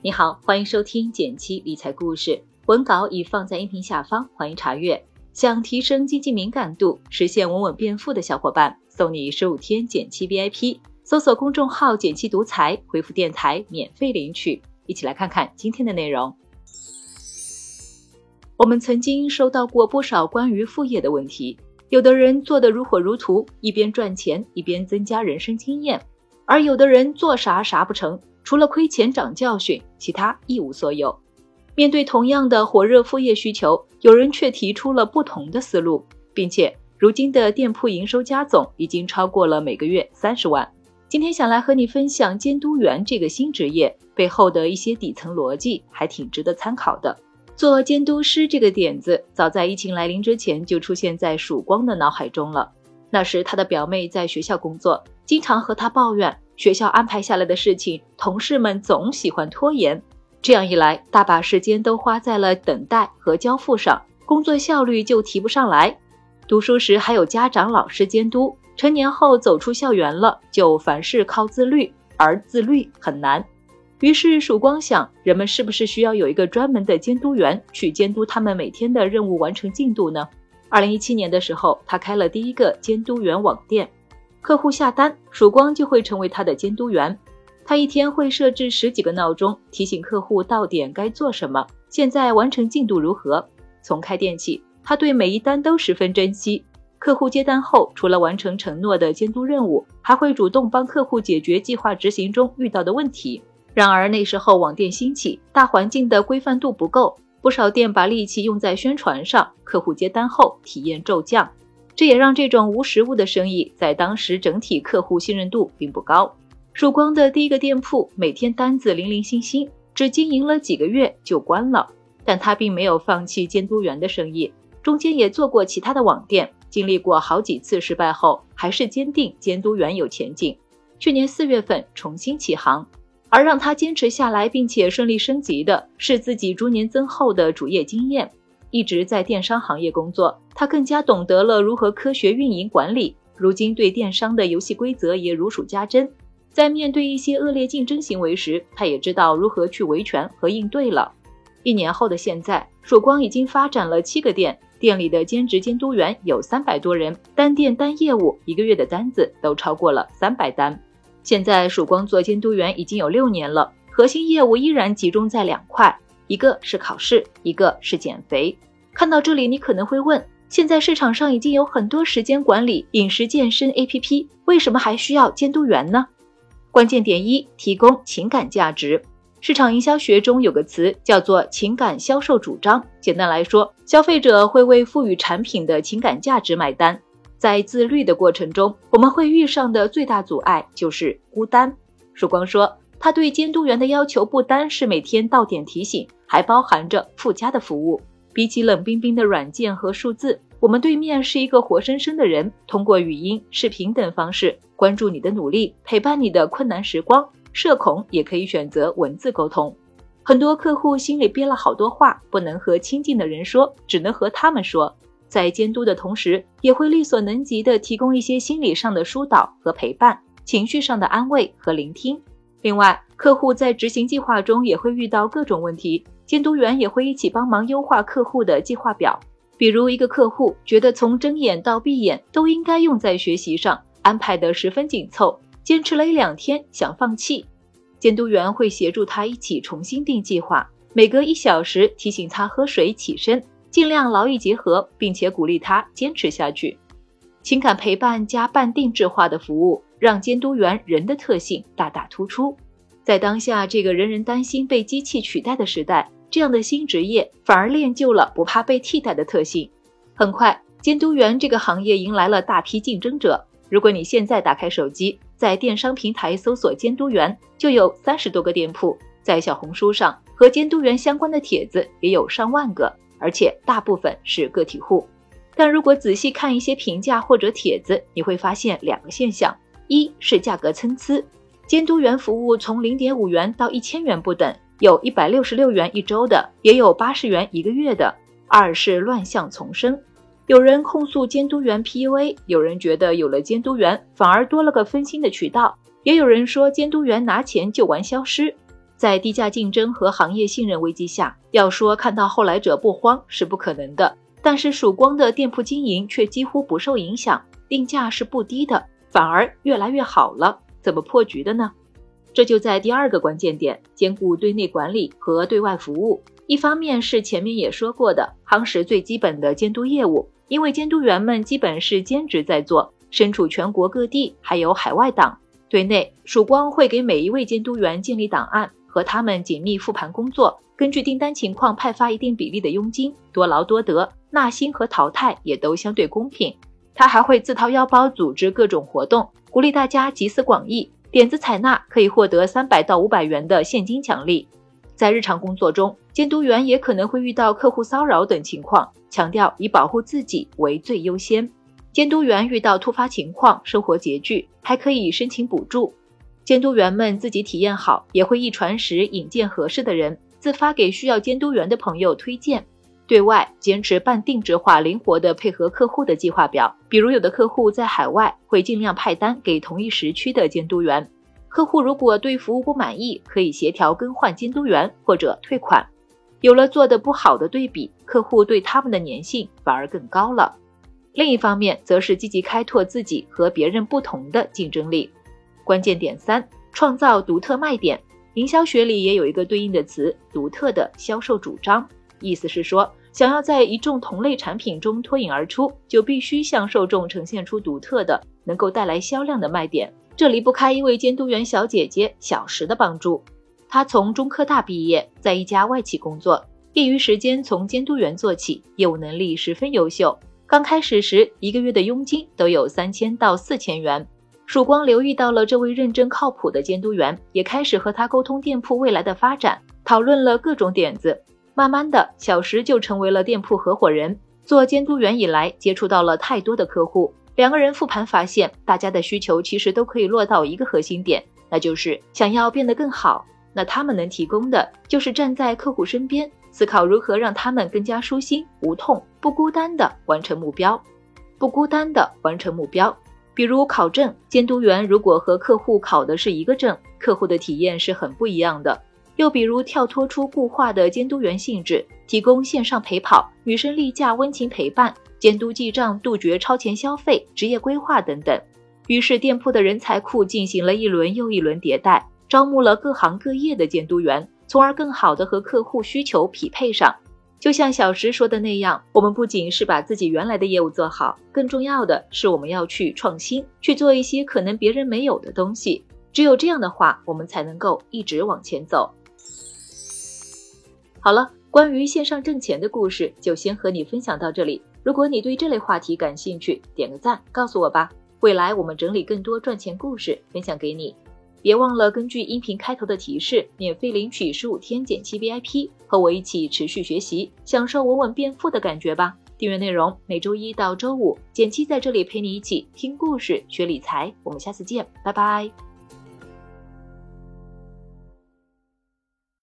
你好，欢迎收听减七理财故事，文稿已放在音频下方，欢迎查阅。想提升经济敏感度，实现稳稳变富的小伙伴，送你十五天减七 VIP。搜索公众号“减七独裁，回复“电台”免费领取。一起来看看今天的内容。我们曾经收到过不少关于副业的问题，有的人做得如火如荼，一边赚钱一边增加人生经验，而有的人做啥啥不成。除了亏钱长教训，其他一无所有。面对同样的火热副业需求，有人却提出了不同的思路，并且如今的店铺营收加总已经超过了每个月三十万。今天想来和你分享监督员这个新职业背后的一些底层逻辑，还挺值得参考的。做监督师这个点子，早在疫情来临之前就出现在曙光的脑海中了。那时他的表妹在学校工作，经常和他抱怨。学校安排下来的事情，同事们总喜欢拖延，这样一来，大把时间都花在了等待和交付上，工作效率就提不上来。读书时还有家长、老师监督，成年后走出校园了，就凡事靠自律，而自律很难。于是曙光想，人们是不是需要有一个专门的监督员去监督他们每天的任务完成进度呢？二零一七年的时候，他开了第一个监督员网店。客户下单，曙光就会成为他的监督员。他一天会设置十几个闹钟，提醒客户到点该做什么，现在完成进度如何。从开店起，他对每一单都十分珍惜。客户接单后，除了完成承诺的监督任务，还会主动帮客户解决计划执行中遇到的问题。然而那时候网店兴起，大环境的规范度不够，不少店把力气用在宣传上，客户接单后体验骤降。这也让这种无实物的生意在当时整体客户信任度并不高。曙光的第一个店铺每天单子零零星星，只经营了几个月就关了。但他并没有放弃监督员的生意，中间也做过其他的网店，经历过好几次失败后，还是坚定监督员有前景。去年四月份重新起航，而让他坚持下来并且顺利升级的是自己逐年增厚的主业经验。一直在电商行业工作，他更加懂得了如何科学运营管理。如今对电商的游戏规则也如数家珍，在面对一些恶劣竞争行为时，他也知道如何去维权和应对了。一年后的现在，曙光已经发展了七个店，店里的兼职监督员有三百多人，单店单业务一个月的单子都超过了三百单。现在曙光做监督员已经有六年了，核心业务依然集中在两块。一个是考试，一个是减肥。看到这里，你可能会问：现在市场上已经有很多时间管理、饮食健身 APP，为什么还需要监督员呢？关键点一：提供情感价值。市场营销学中有个词叫做情感销售主张。简单来说，消费者会为赋予产品的情感价值买单。在自律的过程中，我们会遇上的最大阻碍就是孤单。曙光说。他对监督员的要求不单是每天到点提醒，还包含着附加的服务。比起冷冰冰的软件和数字，我们对面是一个活生生的人，通过语音、视频等方式关注你的努力，陪伴你的困难时光。社恐也可以选择文字沟通。很多客户心里憋了好多话，不能和亲近的人说，只能和他们说。在监督的同时，也会力所能及的提供一些心理上的疏导和陪伴，情绪上的安慰和聆听。另外，客户在执行计划中也会遇到各种问题，监督员也会一起帮忙优化客户的计划表。比如，一个客户觉得从睁眼到闭眼都应该用在学习上，安排的十分紧凑，坚持了一两天想放弃，监督员会协助他一起重新定计划，每隔一小时提醒他喝水、起身，尽量劳逸结合，并且鼓励他坚持下去。情感陪伴加半定制化的服务。让监督员人的特性大大突出，在当下这个人人担心被机器取代的时代，这样的新职业反而练就了不怕被替代的特性。很快，监督员这个行业迎来了大批竞争者。如果你现在打开手机，在电商平台搜索监督员，就有三十多个店铺。在小红书上，和监督员相关的帖子也有上万个，而且大部分是个体户。但如果仔细看一些评价或者帖子，你会发现两个现象。一是价格参差，监督员服务从零点五元到一千元不等，有一百六十六元一周的，也有八十元一个月的。二是乱象丛生，有人控诉监督员 PUA，有人觉得有了监督员反而多了个分心的渠道，也有人说监督员拿钱就玩消失。在低价竞争和行业信任危机下，要说看到后来者不慌是不可能的。但是曙光的店铺经营却几乎不受影响，定价是不低的，反而越来越好了。怎么破局的呢？这就在第二个关键点，兼顾对内管理和对外服务。一方面是前面也说过的，夯实最基本的监督业务，因为监督员们基本是兼职在做，身处全国各地，还有海外党。对内，曙光会给每一位监督员建立档案，和他们紧密复盘工作，根据订单情况派发一定比例的佣金，多劳多得，纳新和淘汰也都相对公平。他还会自掏腰包组织各种活动，鼓励大家集思广益，点子采纳可以获得三百到五百元的现金奖励。在日常工作中，监督员也可能会遇到客户骚扰等情况，强调以保护自己为最优先。监督员遇到突发情况，生活拮据，还可以申请补助。监督员们自己体验好，也会一传十，引荐合适的人，自发给需要监督员的朋友推荐。对外坚持半定制化、灵活的配合客户的计划表，比如有的客户在海外，会尽量派单给同一时区的监督员。客户如果对服务不满意，可以协调更换监督员或者退款。有了做的不好的对比，客户对他们的粘性反而更高了。另一方面，则是积极开拓自己和别人不同的竞争力。关键点三：创造独特卖点。营销学里也有一个对应的词——独特的销售主张，意思是说，想要在一众同类产品中脱颖而出，就必须向受众呈现出独特的、能够带来销量的卖点。这离不开一位监督员小姐姐小石的帮助。她从中科大毕业，在一家外企工作，业余时间从监督员做起，业务能力十分优秀。刚开始时，一个月的佣金都有三千到四千元。曙光留意到了这位认真靠谱的监督员，也开始和他沟通店铺未来的发展，讨论了各种点子。慢慢的，小石就成为了店铺合伙人。做监督员以来，接触到了太多的客户。两个人复盘发现，大家的需求其实都可以落到一个核心点，那就是想要变得更好。那他们能提供的就是站在客户身边，思考如何让他们更加舒心、无痛、不孤单的完成目标，不孤单的完成目标。比如考证，监督员如果和客户考的是一个证，客户的体验是很不一样的。又比如跳脱出固化的监督员性质，提供线上陪跑、女生例假温情陪伴。监督记账，杜绝超前消费，职业规划等等。于是，店铺的人才库进行了一轮又一轮迭代，招募了各行各业的监督员，从而更好的和客户需求匹配上。就像小石说的那样，我们不仅是把自己原来的业务做好，更重要的是我们要去创新，去做一些可能别人没有的东西。只有这样的话，我们才能够一直往前走。好了，关于线上挣钱的故事，就先和你分享到这里。如果你对这类话题感兴趣，点个赞告诉我吧。未来我们整理更多赚钱故事分享给你。别忘了根据音频开头的提示，免费领取十五天减七 VIP，和我一起持续学习，享受稳稳变富的感觉吧。订阅内容每周一到周五，减七在这里陪你一起听故事学理财。我们下次见，拜拜。